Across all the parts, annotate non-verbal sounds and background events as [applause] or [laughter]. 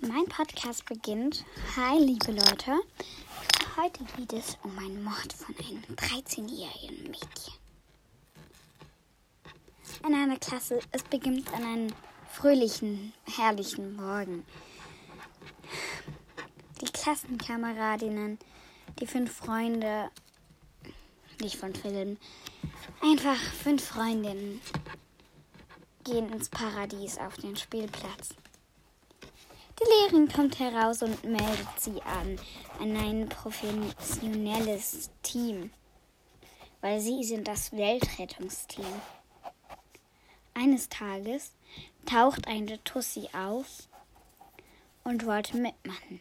Mein Podcast beginnt. Hi, liebe Leute. Heute geht es um einen Mord von einem 13-jährigen Mädchen. In einer Klasse, es beginnt an einem fröhlichen, herrlichen Morgen. Die Klassenkameradinnen, die fünf Freunde, nicht von Film, einfach fünf Freundinnen gehen ins Paradies auf den Spielplatz. Die Lehrerin kommt heraus und meldet sie an, an ein professionelles Team, weil sie sind das Weltrettungsteam. Eines Tages taucht eine Tussi auf und wollte mitmachen.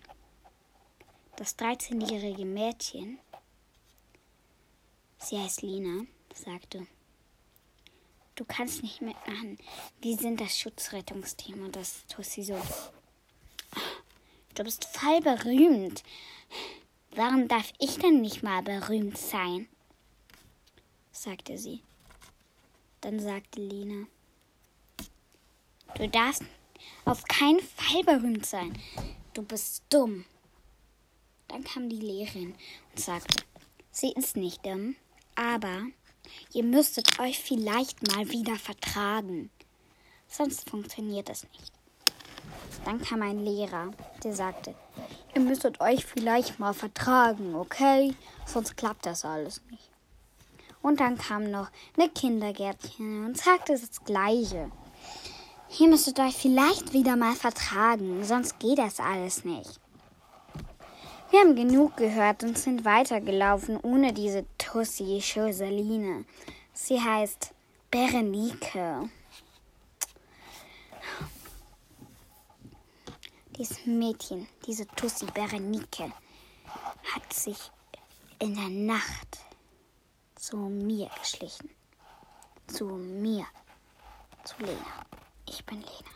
Das 13-jährige Mädchen, sie heißt Lina, sagte, du kannst nicht mitmachen. Wir sind das Schutzrettungsteam und das Tussi so. Du bist voll berühmt. Warum darf ich denn nicht mal berühmt sein? sagte sie. Dann sagte Lina, du darfst auf keinen Fall berühmt sein. Du bist dumm. Dann kam die Lehrerin und sagte, sie ist nicht dumm, aber ihr müsstet euch vielleicht mal wieder vertragen. Sonst funktioniert es nicht. Dann kam ein Lehrer, der sagte, ihr müsstet euch vielleicht mal vertragen, okay? Sonst klappt das alles nicht. Und dann kam noch eine Kindergärtchen und sagte das Gleiche. Ihr müsstet euch vielleicht wieder mal vertragen, sonst geht das alles nicht. Wir haben genug gehört und sind weitergelaufen ohne diese Tussi Schöseline. Sie heißt Berenike. Dieses Mädchen, diese Tussi Berenike, hat sich in der Nacht zu mir geschlichen. Zu mir. Zu Lena. Ich bin Lena.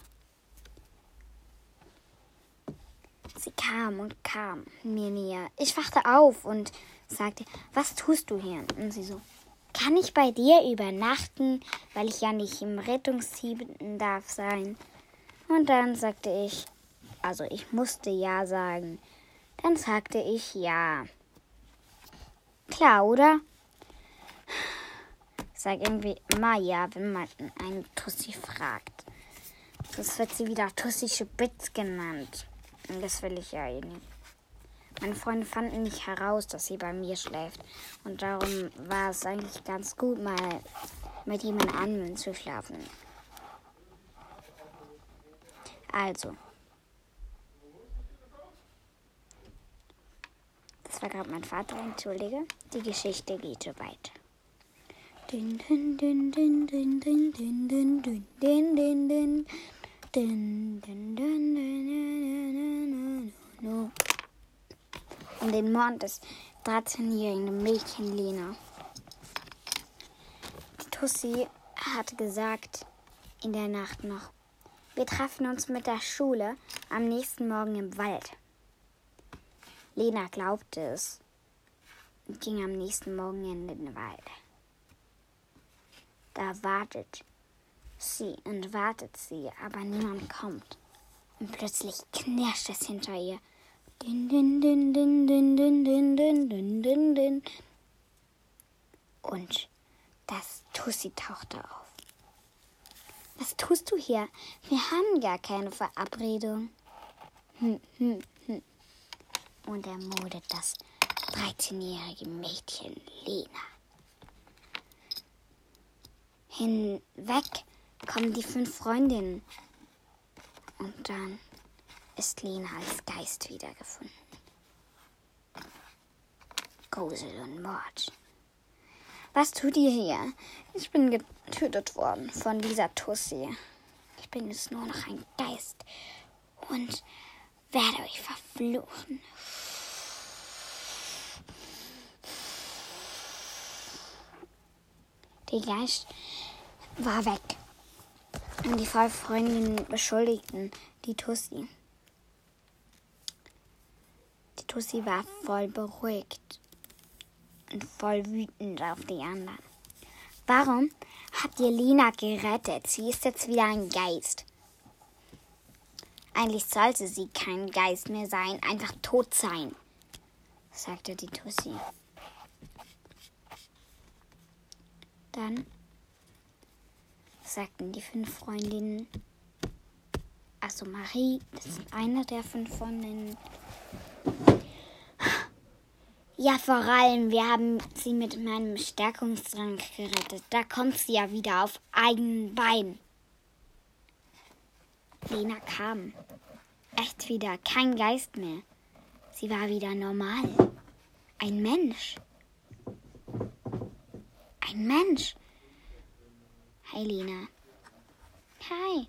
Sie kam und kam mir näher. Ich wachte auf und sagte, was tust du hier? Und sie so, kann ich bei dir übernachten, weil ich ja nicht im Rettungsteam darf sein? Und dann sagte ich, also ich musste ja sagen. Dann sagte ich ja. Klar, oder? Ich sag irgendwie immer ja, wenn man eine Tussi fragt. Das wird sie wieder Tussische Bits genannt. Und das will ich ja eh nicht. Meine Freunde fanden nicht heraus, dass sie bei mir schläft. Und darum war es eigentlich ganz gut, mal mit jemand anderem zu schlafen. Also, Das war gerade mein Vater, entschuldige. Die Geschichte geht so weiter. Um den Mord des 13-jährigen Mädchen Lena. Die Tussi hatte gesagt in der Nacht noch, wir trafen uns mit der Schule am nächsten Morgen im Wald. Lena glaubte es und ging am nächsten Morgen in den Wald. Da wartet sie und wartet sie, aber niemand kommt. Und plötzlich knirscht es hinter ihr. Din, din, din, din, din, din, din, din, din, din. Und das Tussi tauchte auf. Was tust du hier? Wir haben gar keine Verabredung. Hm, hm, und ermordet das 13-jährige Mädchen Lena. Hinweg kommen die fünf Freundinnen und dann ist Lena als Geist wiedergefunden. Grusel und Mord. Was tut ihr hier? Ich bin getötet worden von dieser Tussi. Ich bin jetzt nur noch ein Geist und werde euch verfluchen. Der Geist war weg. Und die zwei Freundinnen beschuldigten die Tussi. Die Tussi war voll beruhigt und voll wütend auf die anderen. Warum habt ihr Lina gerettet? Sie ist jetzt wieder ein Geist. Eigentlich sollte sie kein Geist mehr sein, einfach tot sein, sagte die Tussi. Dann sagten die fünf Freundinnen, also Marie, das ist eine der fünf Freundinnen. Ja, vor allem, wir haben sie mit meinem Stärkungstrank gerettet. Da kommt sie ja wieder auf eigenen Beinen. Lena kam. Echt wieder, kein Geist mehr. Sie war wieder normal. Ein Mensch. Ein Mensch. Hi, Lena. Hi.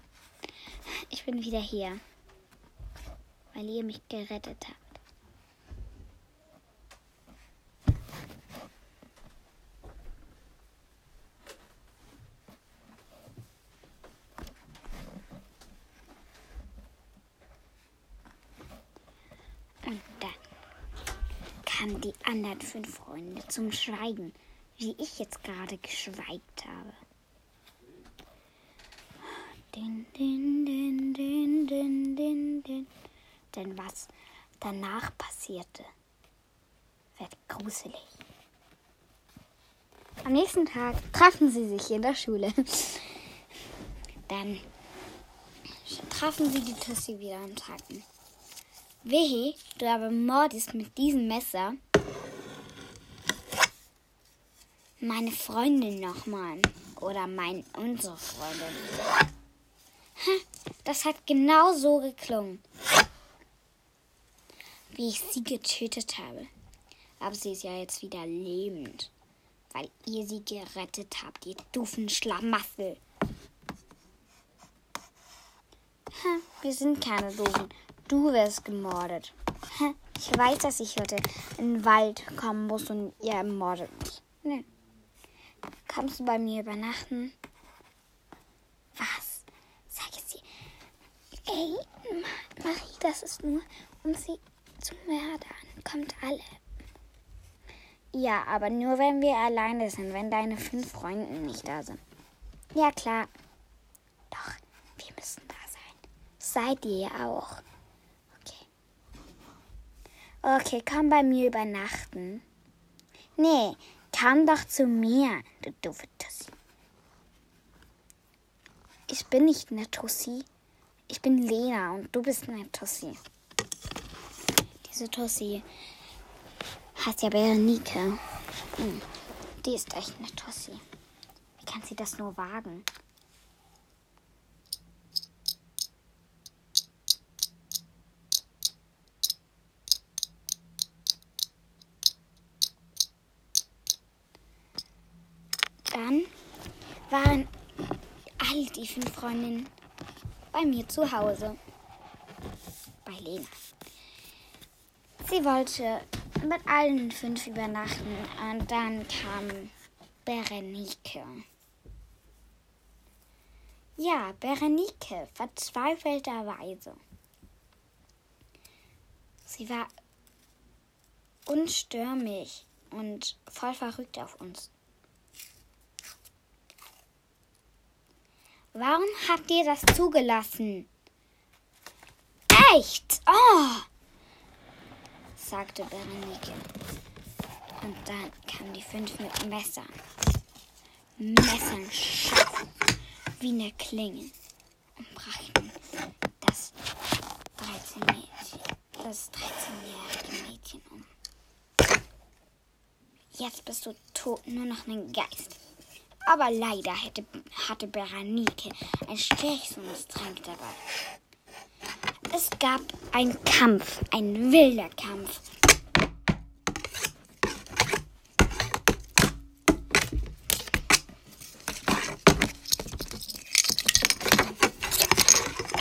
Ich bin wieder hier, weil ihr mich gerettet habt. Und dann kamen die anderen fünf Freunde zum Schweigen, wie ich jetzt gerade geschweigt habe. Din, din, din, din, din, din, din. Denn was danach passierte, wird gruselig. Am nächsten Tag trafen sie sich in der Schule. Dann trafen sie die Tussi wieder und sagten, Wehe, du aber mordest mit diesem Messer meine Freundin nochmal. Oder mein, unsere Freundin. Das hat genau so geklungen, wie ich sie getötet habe. Aber sie ist ja jetzt wieder lebend, weil ihr sie gerettet habt, ihr doofen Schlamassel. Wir sind keine Doofen. Du wirst gemordet. Ich weiß, dass ich heute in den Wald kommen muss und ihr ermordet mich. Nee. Kannst du bei mir übernachten? Was? Sag es dir. Ey, Marie, das ist nur, um sie zu mördern. Kommt alle. Ja, aber nur wenn wir alleine sind, wenn deine fünf Freunde nicht da sind. Ja, klar. Doch, wir müssen da sein. Seid ihr ja auch. Okay. Komm bei mir übernachten. Nee, komm doch zu mir, du doofe Tussi. Ich bin nicht eine Tussi. Ich bin Lena und du bist eine Tussi. Diese Tussi heißt ja Berenike. Hm, die ist echt eine Tussi. Wie kann sie das nur wagen? Dann waren all die fünf Freundinnen bei mir zu Hause. Bei Lena. Sie wollte mit allen fünf übernachten und dann kam Berenike. Ja, Berenike, verzweifelterweise. Sie war unstürmig und voll verrückt auf uns. Warum habt ihr das zugelassen? Echt? Oh! sagte Berenike. Und dann kamen die fünf mit Messern. Messern scharf wie eine Klinge und brachten das 13 Mädchen, das 13-jährige Mädchen um. Jetzt bist du tot, nur noch ein Geist. Aber leider hätte, hatte Berenike ein Stärkungstrank dabei. Es gab einen Kampf, ein wilder Kampf.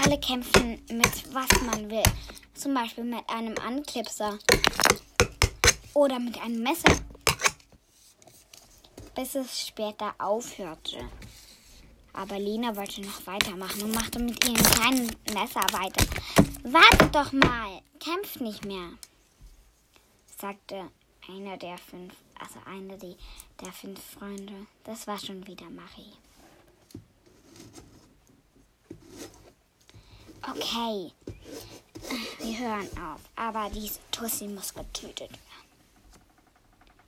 Alle kämpfen mit was man will. Zum Beispiel mit einem Anklipser oder mit einem Messer bis es später aufhörte. Aber Lena wollte noch weitermachen und machte mit ihrem kleinen Messer weiter. Wartet doch mal, kämpft nicht mehr, sagte einer der fünf, also eine der fünf Freunde. Das war schon wieder Marie. Okay, hören auf, aber diese Tussi muss getötet werden.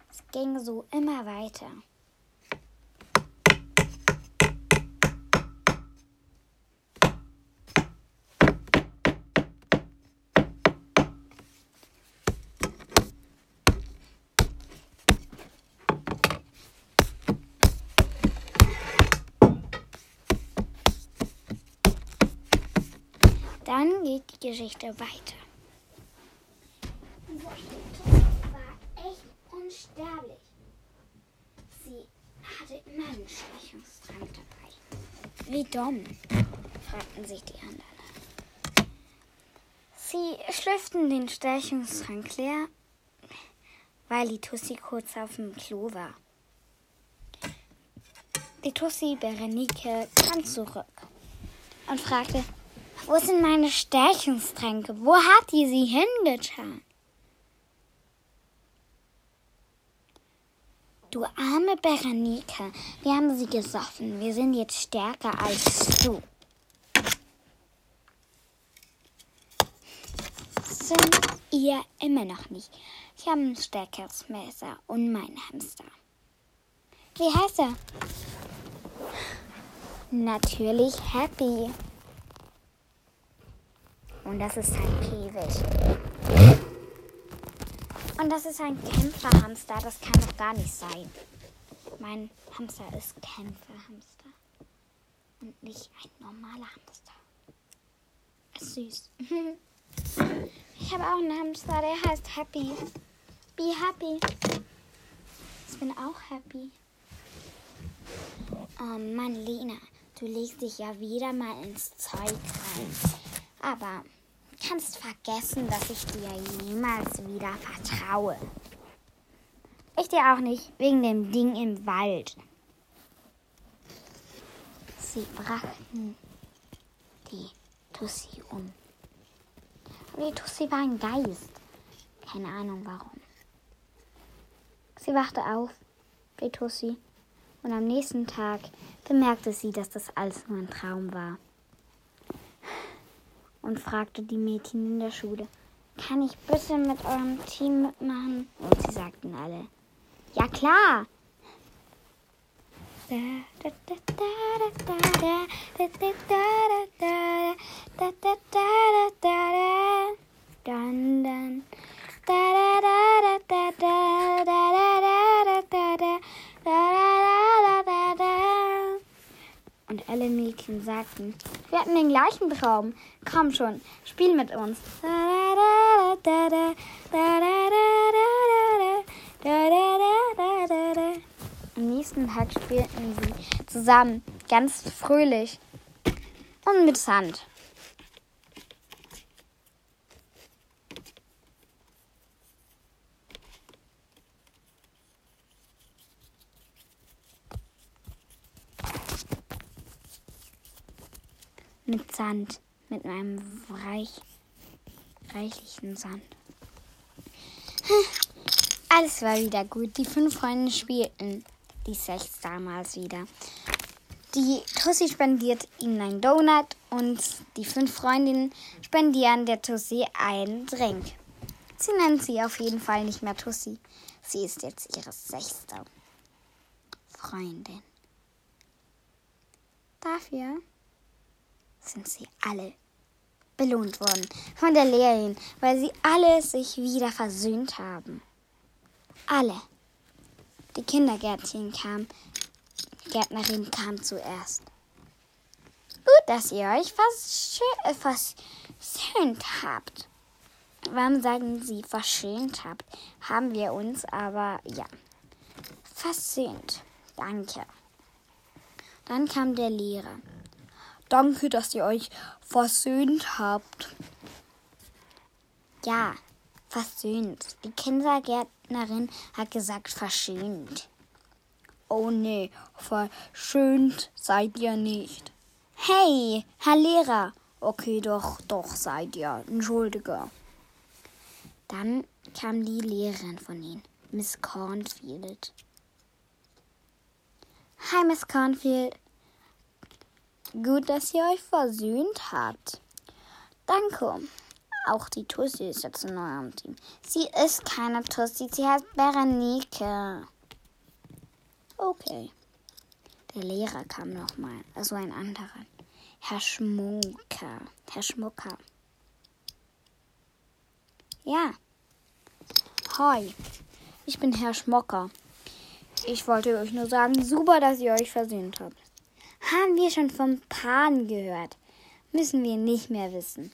Es ging so immer weiter. Geht die Geschichte weiter. war echt unsterblich. Sie hatte immer einen Stechungstrank dabei. Wie dumm, fragten sich die anderen. Sie schlüpften den Stechungstrank leer, weil die Tussi kurz auf dem Klo war. Die Tussi Berenike kam zurück und fragte, wo sind meine Stärkungstränke? Wo hat die sie hingetan? Du arme Berenike, wir haben sie gesoffen. Wir sind jetzt stärker als du. Sind ihr immer noch nicht? Ich habe ein stärkeres Messer und meinen Hamster. Wie heißt er? Natürlich Happy. Und das ist ein Käfig. Und das ist ein Kämpferhamster. Das kann doch gar nicht sein. Mein Hamster ist Kämpferhamster. Und nicht ein normaler Hamster. Ist süß. [laughs] Ich habe auch einen Hamster, der heißt Happy. Be happy. Ich bin auch happy. Oh Mann, Lena, du legst dich ja wieder mal ins Zeug rein. Aber kannst vergessen, dass ich dir jemals wieder vertraue. Ich dir auch nicht, wegen dem Ding im Wald. Sie brachten die Tussi um. Aber die Tussi war ein Geist. Keine Ahnung warum. Sie wachte auf, die Tussi, und am nächsten Tag bemerkte sie, dass das alles nur ein Traum war und fragte die Mädchen in der Schule, kann ich bitte mit eurem Team mitmachen? Und sie sagten alle, ja klar. Dann, dann. Und alle Mädchen sagten, wir hatten den gleichen Traum. Komm schon, spiel mit uns. Am nächsten Tag spielten sie zusammen, ganz fröhlich und mit Sand. Mit Sand, mit einem reich, reichlichen Sand. [laughs] Alles war wieder gut. Die fünf Freunde spielten, die sechs damals wieder. Die Tussi spendiert ihnen einen Donut und die fünf Freundinnen spendieren der Tussi einen Drink. Sie nennt sie auf jeden Fall nicht mehr Tussi. Sie ist jetzt ihre sechste Freundin. Dafür sind sie alle belohnt worden von der Lehrerin, weil sie alle sich wieder versöhnt haben. Alle. Die Kindergärtchen kam, Gärtnerin kam zuerst. Gut, dass ihr euch äh, versöhnt habt. Warum sagen Sie verschönt habt? Haben wir uns aber, ja, versöhnt. Danke. Dann kam der Lehrer. Danke, dass ihr euch versöhnt habt. Ja, versöhnt. Die Kindergärtnerin hat gesagt verschönt. Oh nee, verschönt seid ihr nicht. Hey, Herr Lehrer. Okay, doch, doch seid ihr. Entschuldige. Dann kam die Lehrerin von ihnen, Miss Cornfield. Hi, Miss Cornfield. Gut, dass ihr euch versöhnt habt. Danke. Auch die Tussi ist jetzt neu am Team. Sie ist keine Tussi, sie heißt Berenike. Okay. Der Lehrer kam nochmal, also ein anderer. Herr Schmunker. Herr Schmucker. Ja. Hi. Ich bin Herr Schmocker. Ich wollte euch nur sagen, super, dass ihr euch versöhnt habt. Haben wir schon vom Pan gehört. Müssen wir nicht mehr wissen.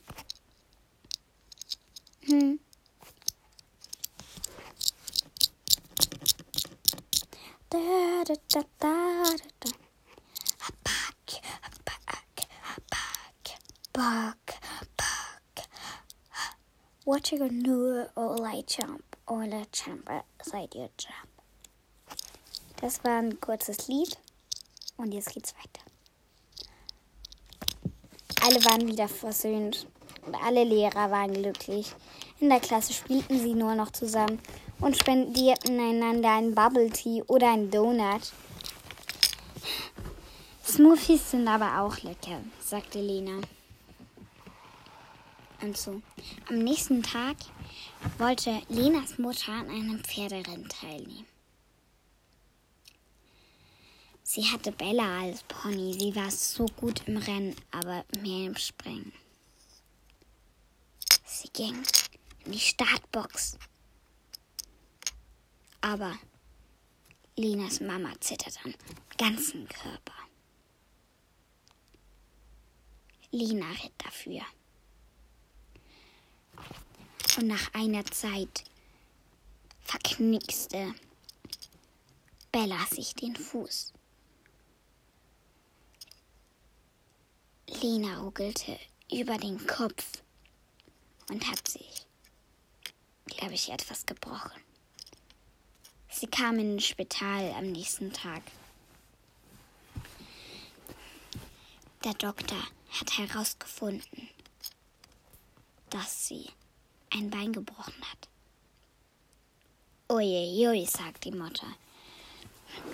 Hm. Da, da, da, da, da. Back, back, back, back, back. What you gonna do? All I jump, all I jump, seit ihr jump. Das war ein kurzes Lied und jetzt geht's weiter. Alle waren wieder versöhnt und alle Lehrer waren glücklich. In der Klasse spielten sie nur noch zusammen und spendierten einander ein Bubble Tea oder ein Donut. Smoothies sind aber auch lecker, sagte Lena. Und so. Am nächsten Tag wollte Lenas Mutter an einem Pferderennen teilnehmen. Sie hatte Bella als Pony. Sie war so gut im Rennen, aber mehr im Springen. Sie ging in die Startbox. Aber Linas Mama zittert am ganzen Körper. Lina ritt dafür. Und nach einer Zeit verknickste Bella sich den Fuß. Lina ruckelte über den Kopf und hat sich, glaube ich, etwas gebrochen. Sie kam in ein Spital am nächsten Tag. Der Doktor hat herausgefunden, dass sie ein Bein gebrochen hat. Uiuiui, sagt die Mutter.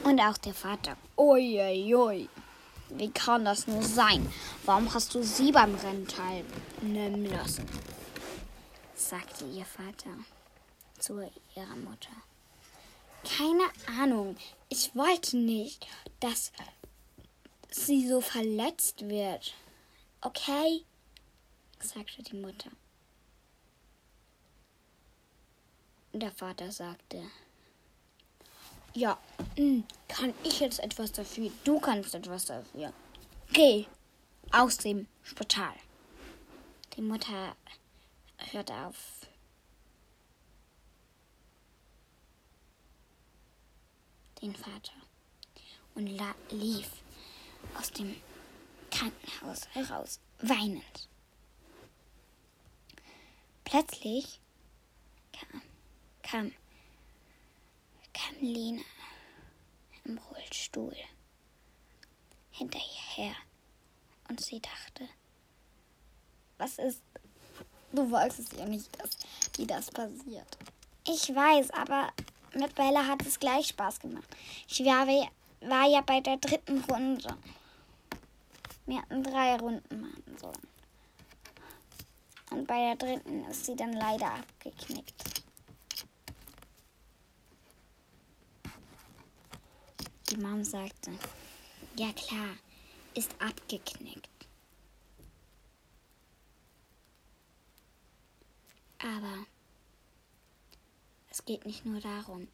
Und auch der Vater. Uiuiui. Wie kann das nur sein? Warum hast du sie beim Rennen teilnehmen lassen? sagte ihr Vater zu ihrer Mutter. Keine Ahnung. Ich wollte nicht, dass sie so verletzt wird. Okay? sagte die Mutter. Der Vater sagte, ja, hm, kann ich jetzt etwas dafür? Du kannst etwas dafür. Geh aus dem Spital. Die Mutter hört auf. Den Vater und lief aus dem Krankenhaus heraus, weinend. Plötzlich kam, kam kam Lena im Rollstuhl hinterher und sie dachte, was ist, du wolltest ja nicht, dass, wie das passiert. Ich weiß, aber mit Bella hat es gleich Spaß gemacht. Ich war, war ja bei der dritten Runde. Wir hatten drei Runden machen sollen. Und bei der dritten ist sie dann leider abgeknickt. Die Mom sagte, ja klar, ist abgeknickt. Aber es geht nicht nur darum.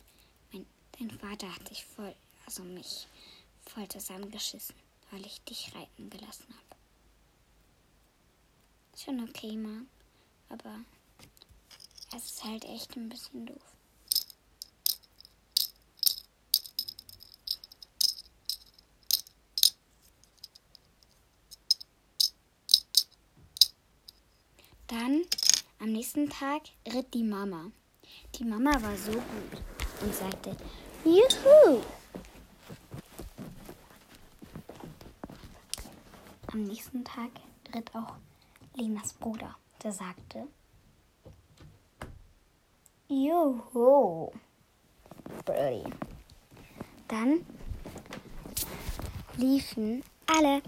Mein, dein Vater hat dich voll, also mich voll zusammengeschissen, weil ich dich reiten gelassen habe. Schon okay, Mom, aber es ist halt echt ein bisschen doof. Dann am nächsten Tag ritt die Mama. Die Mama war so gut und sagte, Juhu! Am nächsten Tag ritt auch Lenas Bruder, der sagte, Juhu! Birdie. Dann liefen alle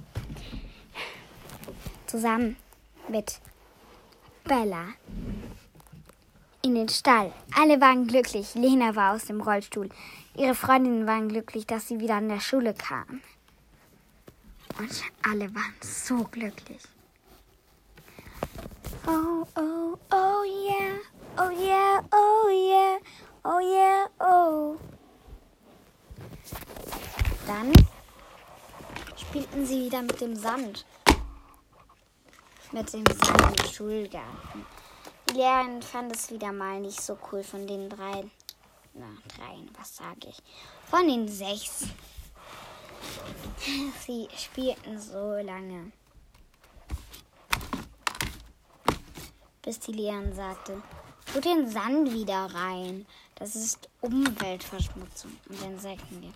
zusammen mit Bella in den Stall. Alle waren glücklich. Lena war aus dem Rollstuhl. Ihre Freundinnen waren glücklich, dass sie wieder an der Schule kam. Und alle waren so glücklich. Oh, oh, oh yeah, oh yeah, oh yeah, oh yeah, oh. Dann spielten sie wieder mit dem Sand. Mit dem Sand im Schulgarten. Die Lehrerin fand es wieder mal nicht so cool von den dreien. Na, dreien, was sage ich? Von den sechs. [laughs] Sie spielten so lange. Bis die Lehrerin sagte, tut den Sand wieder rein. Das ist Umweltverschmutzung. Und dann sagten wir,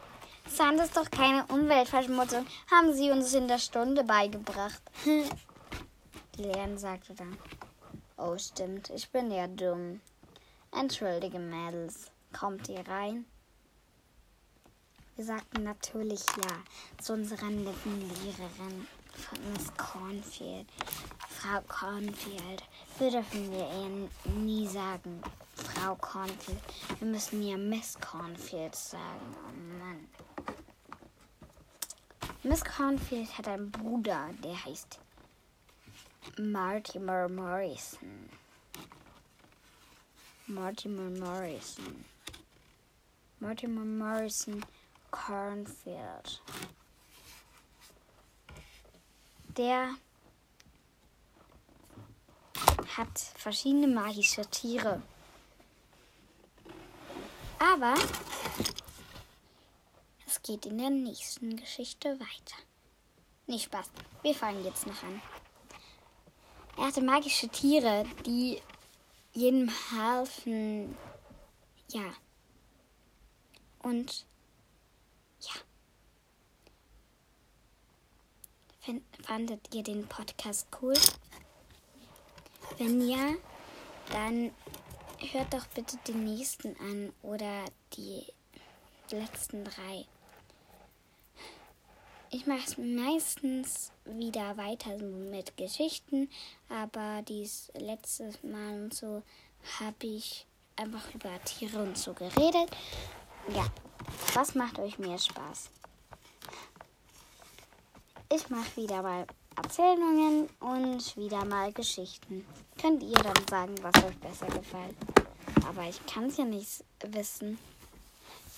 Sand ist doch keine Umweltverschmutzung, haben Sie uns in der Stunde beigebracht. [laughs] Lehrerin sagte dann, oh stimmt, ich bin ja dumm. Entschuldige, Mädels, kommt ihr rein? Wir sagten natürlich ja zu unserer netten Lehrerin von Miss Cornfield. Frau Cornfield. Wir dürfen wir ihr nie sagen, Frau Cornfield. Wir müssen ihr Miss Cornfield sagen. Oh Mann. Miss Cornfield hat einen Bruder, der heißt Mortimer Morrison. Mortimer Morrison. Mortimer Morrison Cornfield. Der hat verschiedene magische Tiere. Aber es geht in der nächsten Geschichte weiter. Nicht Spaß. Wir fangen jetzt noch an. Er hatte magische Tiere, die jedem halfen. Ja. Und ja. Fandet ihr den Podcast cool? Wenn ja, dann hört doch bitte den nächsten an oder die letzten drei. Ich mache es meistens wieder weiter mit Geschichten, aber dieses letzte Mal und so habe ich einfach über Tiere und so geredet. Ja, was macht euch mehr Spaß? Ich mache wieder mal Erzählungen und wieder mal Geschichten. Könnt ihr dann sagen, was euch besser gefällt. Aber ich kann es ja nicht wissen.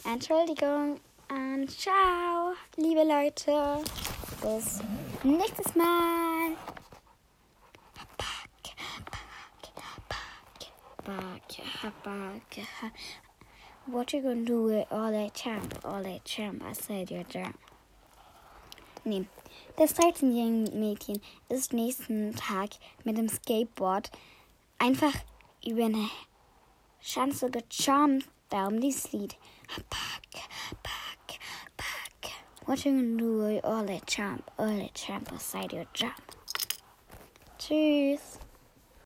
Entschuldigung und ciao, liebe Leute. Bis nächstes Mal. What you gonna do with all that champ? All that champ. I said your jump. Nee. Das 13-jährige Mädchen ist nächsten Tag mit dem Skateboard einfach über eine Schanze gejumpt. Darum dieses Lied. Pack, pack, all that jump? All that jump beside your jump. Tschüss.